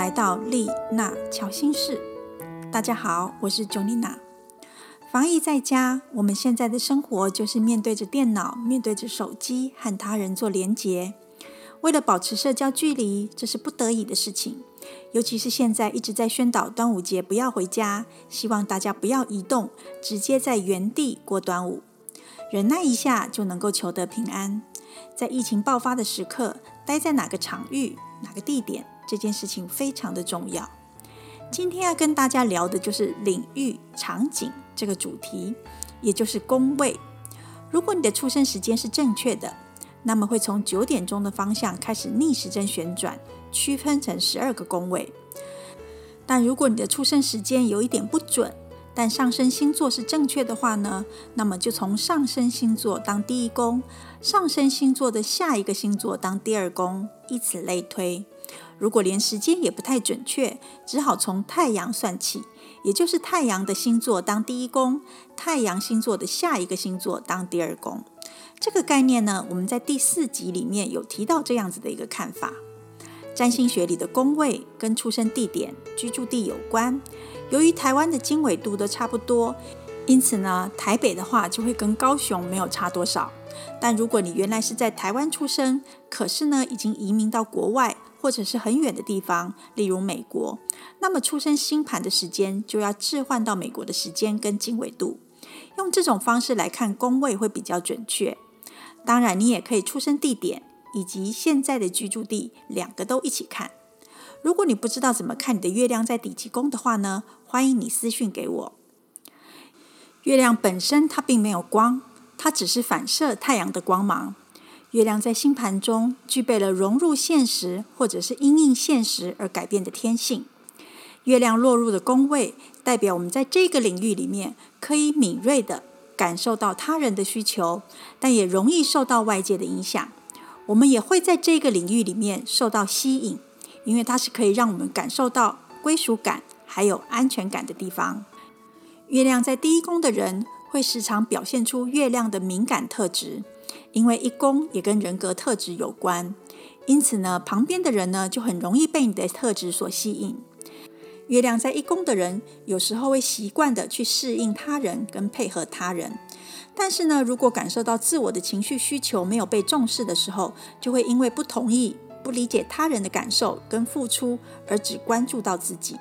来到丽娜乔心室。大家好，我是 Jo Nina。防疫在家，我们现在的生活就是面对着电脑，面对着手机，和他人做连结。为了保持社交距离，这是不得已的事情。尤其是现在一直在宣导端午节不要回家，希望大家不要移动，直接在原地过端午。忍耐一下就能够求得平安。在疫情爆发的时刻，待在哪个场域、哪个地点，这件事情非常的重要。今天要跟大家聊的就是领域、场景这个主题，也就是宫位。如果你的出生时间是正确的，那么会从九点钟的方向开始逆时针旋转，区分成十二个宫位。但如果你的出生时间有一点不准，但上升星座是正确的话呢，那么就从上升星座当第一宫，上升星座的下一个星座当第二宫，以此类推。如果连时间也不太准确，只好从太阳算起，也就是太阳的星座当第一宫，太阳星座的下一个星座当第二宫。这个概念呢，我们在第四集里面有提到这样子的一个看法。占星学里的宫位跟出生地点、居住地有关。由于台湾的经纬度都差不多，因此呢，台北的话就会跟高雄没有差多少。但如果你原来是在台湾出生，可是呢已经移民到国外或者是很远的地方，例如美国，那么出生星盘的时间就要置换到美国的时间跟经纬度，用这种方式来看宫位会比较准确。当然，你也可以出生地点以及现在的居住地两个都一起看。如果你不知道怎么看你的月亮在第几宫的话呢？欢迎你私讯给我。月亮本身它并没有光，它只是反射太阳的光芒。月亮在星盘中具备了融入现实或者是因应现实而改变的天性。月亮落入的宫位，代表我们在这个领域里面可以敏锐的感受到他人的需求，但也容易受到外界的影响。我们也会在这个领域里面受到吸引，因为它是可以让我们感受到归属感。还有安全感的地方。月亮在第一宫的人会时常表现出月亮的敏感特质，因为一宫也跟人格特质有关。因此呢，旁边的人呢就很容易被你的特质所吸引。月亮在一宫的人有时候会习惯的去适应他人跟配合他人，但是呢，如果感受到自我的情绪需求没有被重视的时候，就会因为不同意、不理解他人的感受跟付出，而只关注到自己。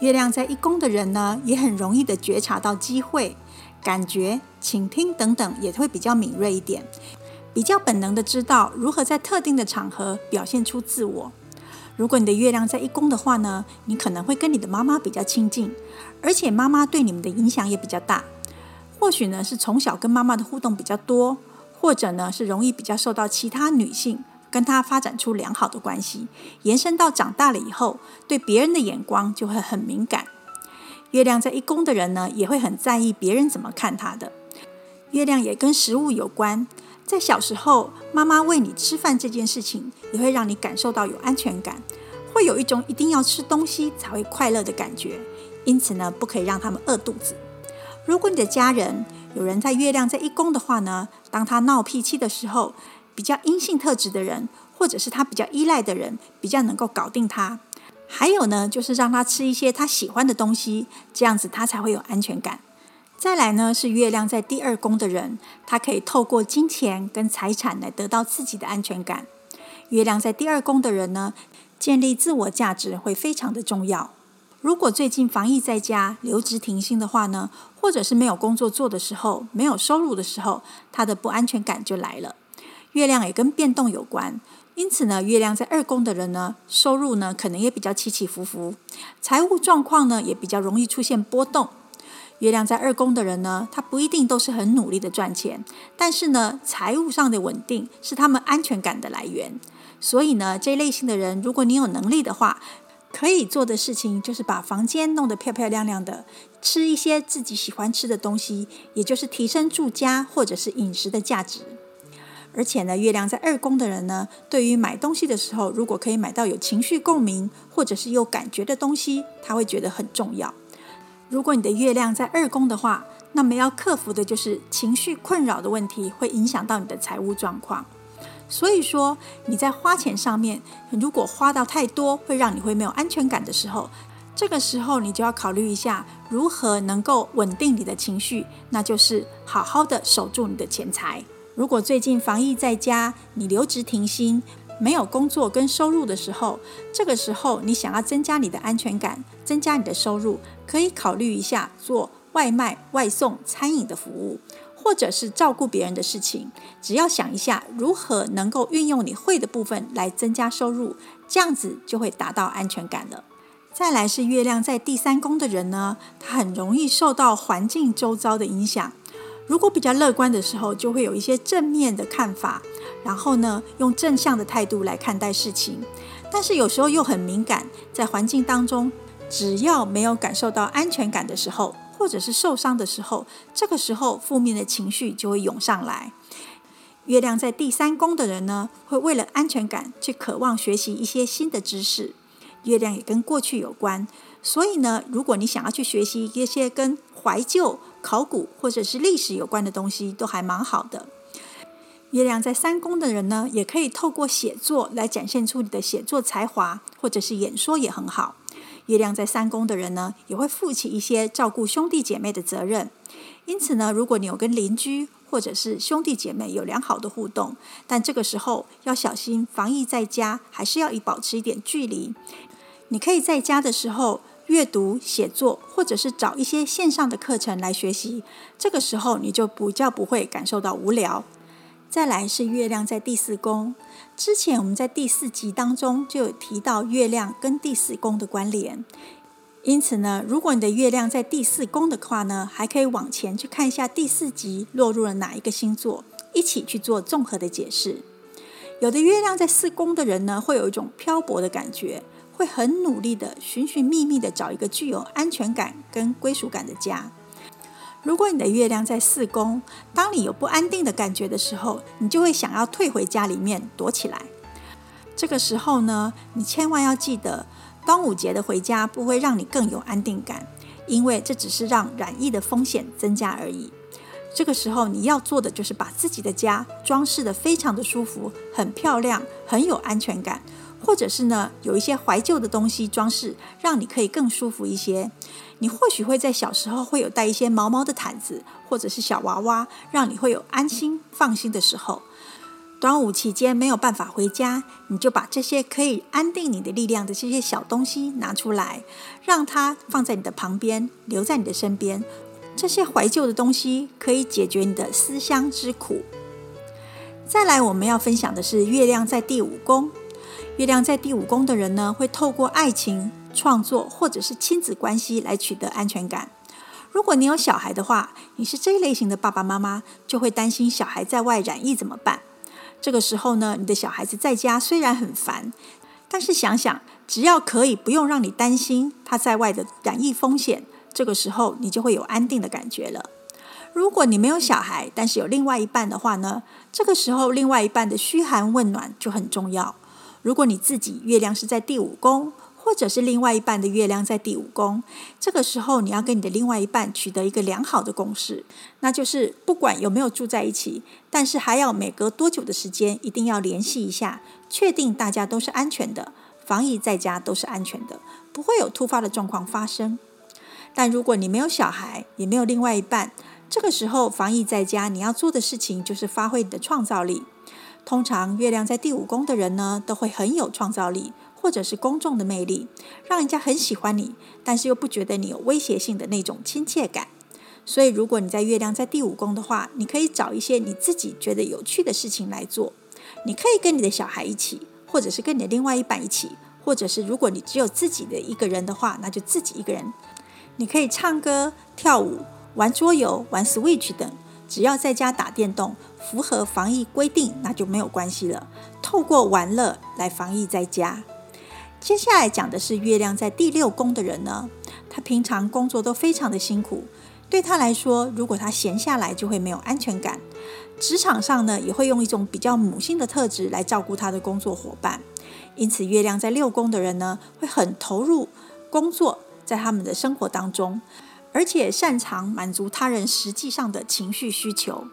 月亮在一宫的人呢，也很容易的觉察到机会、感觉、倾听等等，也会比较敏锐一点，比较本能的知道如何在特定的场合表现出自我。如果你的月亮在一宫的话呢，你可能会跟你的妈妈比较亲近，而且妈妈对你们的影响也比较大。或许呢是从小跟妈妈的互动比较多，或者呢是容易比较受到其他女性。跟他发展出良好的关系，延伸到长大了以后，对别人的眼光就会很敏感。月亮在一宫的人呢，也会很在意别人怎么看他的。月亮也跟食物有关，在小时候，妈妈喂你吃饭这件事情，也会让你感受到有安全感，会有一种一定要吃东西才会快乐的感觉。因此呢，不可以让他们饿肚子。如果你的家人有人在月亮在一宫的话呢，当他闹脾气的时候，比较阴性特质的人，或者是他比较依赖的人，比较能够搞定他。还有呢，就是让他吃一些他喜欢的东西，这样子他才会有安全感。再来呢，是月亮在第二宫的人，他可以透过金钱跟财产来得到自己的安全感。月亮在第二宫的人呢，建立自我价值会非常的重要。如果最近防疫在家、留职停薪的话呢，或者是没有工作做的时候、没有收入的时候，他的不安全感就来了。月亮也跟变动有关，因此呢，月亮在二宫的人呢，收入呢可能也比较起起伏伏，财务状况呢也比较容易出现波动。月亮在二宫的人呢，他不一定都是很努力的赚钱，但是呢，财务上的稳定是他们安全感的来源。所以呢，这类型的人，如果你有能力的话，可以做的事情就是把房间弄得漂漂亮亮的，吃一些自己喜欢吃的东西，也就是提升住家或者是饮食的价值。而且呢，月亮在二宫的人呢，对于买东西的时候，如果可以买到有情绪共鸣或者是有感觉的东西，他会觉得很重要。如果你的月亮在二宫的话，那么要克服的就是情绪困扰的问题，会影响到你的财务状况。所以说你在花钱上面，如果花到太多，会让你会没有安全感的时候，这个时候你就要考虑一下如何能够稳定你的情绪，那就是好好的守住你的钱财。如果最近防疫在家，你留职停薪。没有工作跟收入的时候，这个时候你想要增加你的安全感，增加你的收入，可以考虑一下做外卖、外送、餐饮的服务，或者是照顾别人的事情。只要想一下如何能够运用你会的部分来增加收入，这样子就会达到安全感了。再来是月亮在第三宫的人呢，他很容易受到环境周遭的影响。如果比较乐观的时候，就会有一些正面的看法。然后呢，用正向的态度来看待事情，但是有时候又很敏感，在环境当中，只要没有感受到安全感的时候，或者是受伤的时候，这个时候负面的情绪就会涌上来。月亮在第三宫的人呢，会为了安全感去渴望学习一些新的知识。月亮也跟过去有关，所以呢，如果你想要去学习一些跟怀旧、考古或者是历史有关的东西，都还蛮好的。月亮在三宫的人呢，也可以透过写作来展现出你的写作才华，或者是演说也很好。月亮在三宫的人呢，也会负起一些照顾兄弟姐妹的责任。因此呢，如果你有跟邻居或者是兄弟姐妹有良好的互动，但这个时候要小心防疫在家，还是要以保持一点距离。你可以在家的时候阅读、写作，或者是找一些线上的课程来学习。这个时候你就比较不会感受到无聊。再来是月亮在第四宫。之前我们在第四集当中就有提到月亮跟第四宫的关联，因此呢，如果你的月亮在第四宫的话呢，还可以往前去看一下第四集落入了哪一个星座，一起去做综合的解释。有的月亮在四宫的人呢，会有一种漂泊的感觉，会很努力的寻寻觅觅的找一个具有安全感跟归属感的家。如果你的月亮在四宫，当你有不安定的感觉的时候，你就会想要退回家里面躲起来。这个时候呢，你千万要记得，端午节的回家不会让你更有安定感，因为这只是让染疫的风险增加而已。这个时候你要做的就是把自己的家装饰得非常的舒服、很漂亮、很有安全感，或者是呢有一些怀旧的东西装饰，让你可以更舒服一些。你或许会在小时候会有带一些毛毛的毯子，或者是小娃娃，让你会有安心放心的时候。端午期间没有办法回家，你就把这些可以安定你的力量的这些小东西拿出来，让它放在你的旁边，留在你的身边。这些怀旧的东西可以解决你的思乡之苦。再来，我们要分享的是月亮在第五宫。月亮在第五宫的人呢，会透过爱情。创作或者是亲子关系来取得安全感。如果你有小孩的话，你是这一类型的爸爸妈妈，就会担心小孩在外染疫怎么办？这个时候呢，你的小孩子在家虽然很烦，但是想想，只要可以不用让你担心他在外的染疫风险，这个时候你就会有安定的感觉了。如果你没有小孩，但是有另外一半的话呢，这个时候另外一半的嘘寒问暖就很重要。如果你自己月亮是在第五宫。或者是另外一半的月亮在第五宫，这个时候你要跟你的另外一半取得一个良好的共识，那就是不管有没有住在一起，但是还要每隔多久的时间一定要联系一下，确定大家都是安全的，防疫在家都是安全的，不会有突发的状况发生。但如果你没有小孩，也没有另外一半，这个时候防疫在家，你要做的事情就是发挥你的创造力。通常月亮在第五宫的人呢，都会很有创造力。或者是公众的魅力，让人家很喜欢你，但是又不觉得你有威胁性的那种亲切感。所以，如果你在月亮在第五宫的话，你可以找一些你自己觉得有趣的事情来做。你可以跟你的小孩一起，或者是跟你的另外一半一起，或者是如果你只有自己的一个人的话，那就自己一个人。你可以唱歌、跳舞、玩桌游、玩 Switch 等，只要在家打电动，符合防疫规定，那就没有关系了。透过玩乐来防疫在家。接下来讲的是月亮在第六宫的人呢，他平常工作都非常的辛苦，对他来说，如果他闲下来就会没有安全感。职场上呢，也会用一种比较母性的特质来照顾他的工作伙伴，因此月亮在六宫的人呢，会很投入工作，在他们的生活当中，而且擅长满足他人实际上的情绪需求。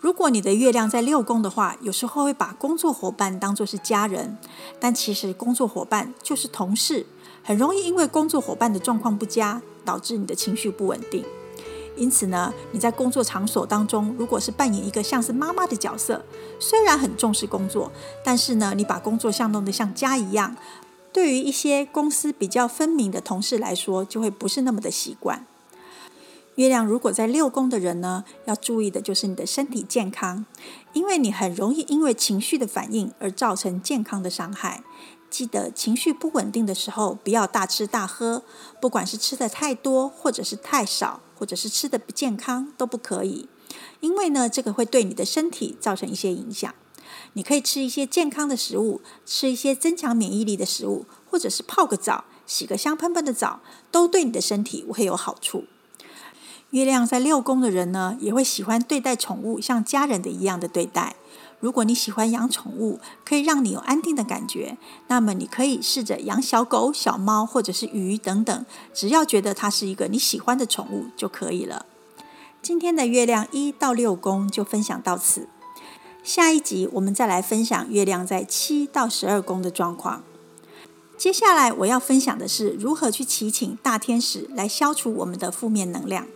如果你的月亮在六宫的话，有时候会把工作伙伴当作是家人，但其实工作伙伴就是同事，很容易因为工作伙伴的状况不佳，导致你的情绪不稳定。因此呢，你在工作场所当中，如果是扮演一个像是妈妈的角色，虽然很重视工作，但是呢，你把工作像弄得像家一样，对于一些公司比较分明的同事来说，就会不是那么的习惯。月亮如果在六宫的人呢，要注意的就是你的身体健康，因为你很容易因为情绪的反应而造成健康的伤害。记得情绪不稳定的时候，不要大吃大喝，不管是吃的太多，或者是太少，或者是吃的不健康，都不可以。因为呢，这个会对你的身体造成一些影响。你可以吃一些健康的食物，吃一些增强免疫力的食物，或者是泡个澡，洗个香喷喷的澡，都对你的身体会有好处。月亮在六宫的人呢，也会喜欢对待宠物像家人的一样的对待。如果你喜欢养宠物，可以让你有安定的感觉，那么你可以试着养小狗、小猫或者是鱼等等，只要觉得它是一个你喜欢的宠物就可以了。今天的月亮一到六宫就分享到此，下一集我们再来分享月亮在七到十二宫的状况。接下来我要分享的是如何去祈请大天使来消除我们的负面能量。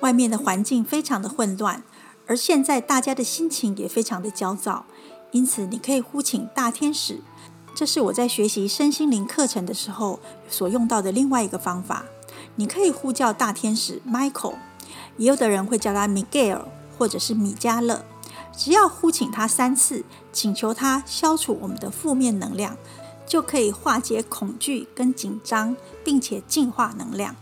外面的环境非常的混乱，而现在大家的心情也非常的焦躁，因此你可以呼请大天使。这是我在学习身心灵课程的时候所用到的另外一个方法。你可以呼叫大天使 Michael，也有的人会叫他 Miguel 或者是米迦勒。只要呼请他三次，请求他消除我们的负面能量，就可以化解恐惧跟紧张，并且净化能量。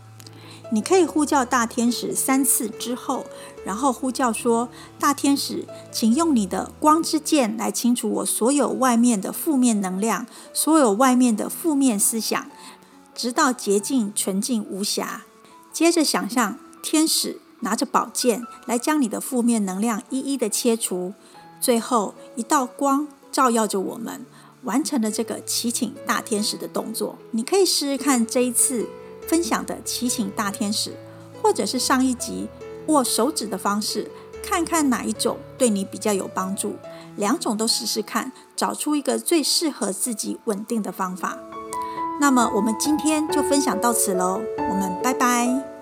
你可以呼叫大天使三次之后，然后呼叫说：“大天使，请用你的光之剑来清除我所有外面的负面能量，所有外面的负面思想，直到洁净纯净无瑕。”接着想象天使拿着宝剑来将你的负面能量一一的切除，最后一道光照耀着我们，完成了这个祈请大天使的动作。你可以试试看这一次。分享的祈请大天使，或者是上一集握手指的方式，看看哪一种对你比较有帮助。两种都试试看，找出一个最适合自己稳定的方法。那么我们今天就分享到此喽，我们拜拜。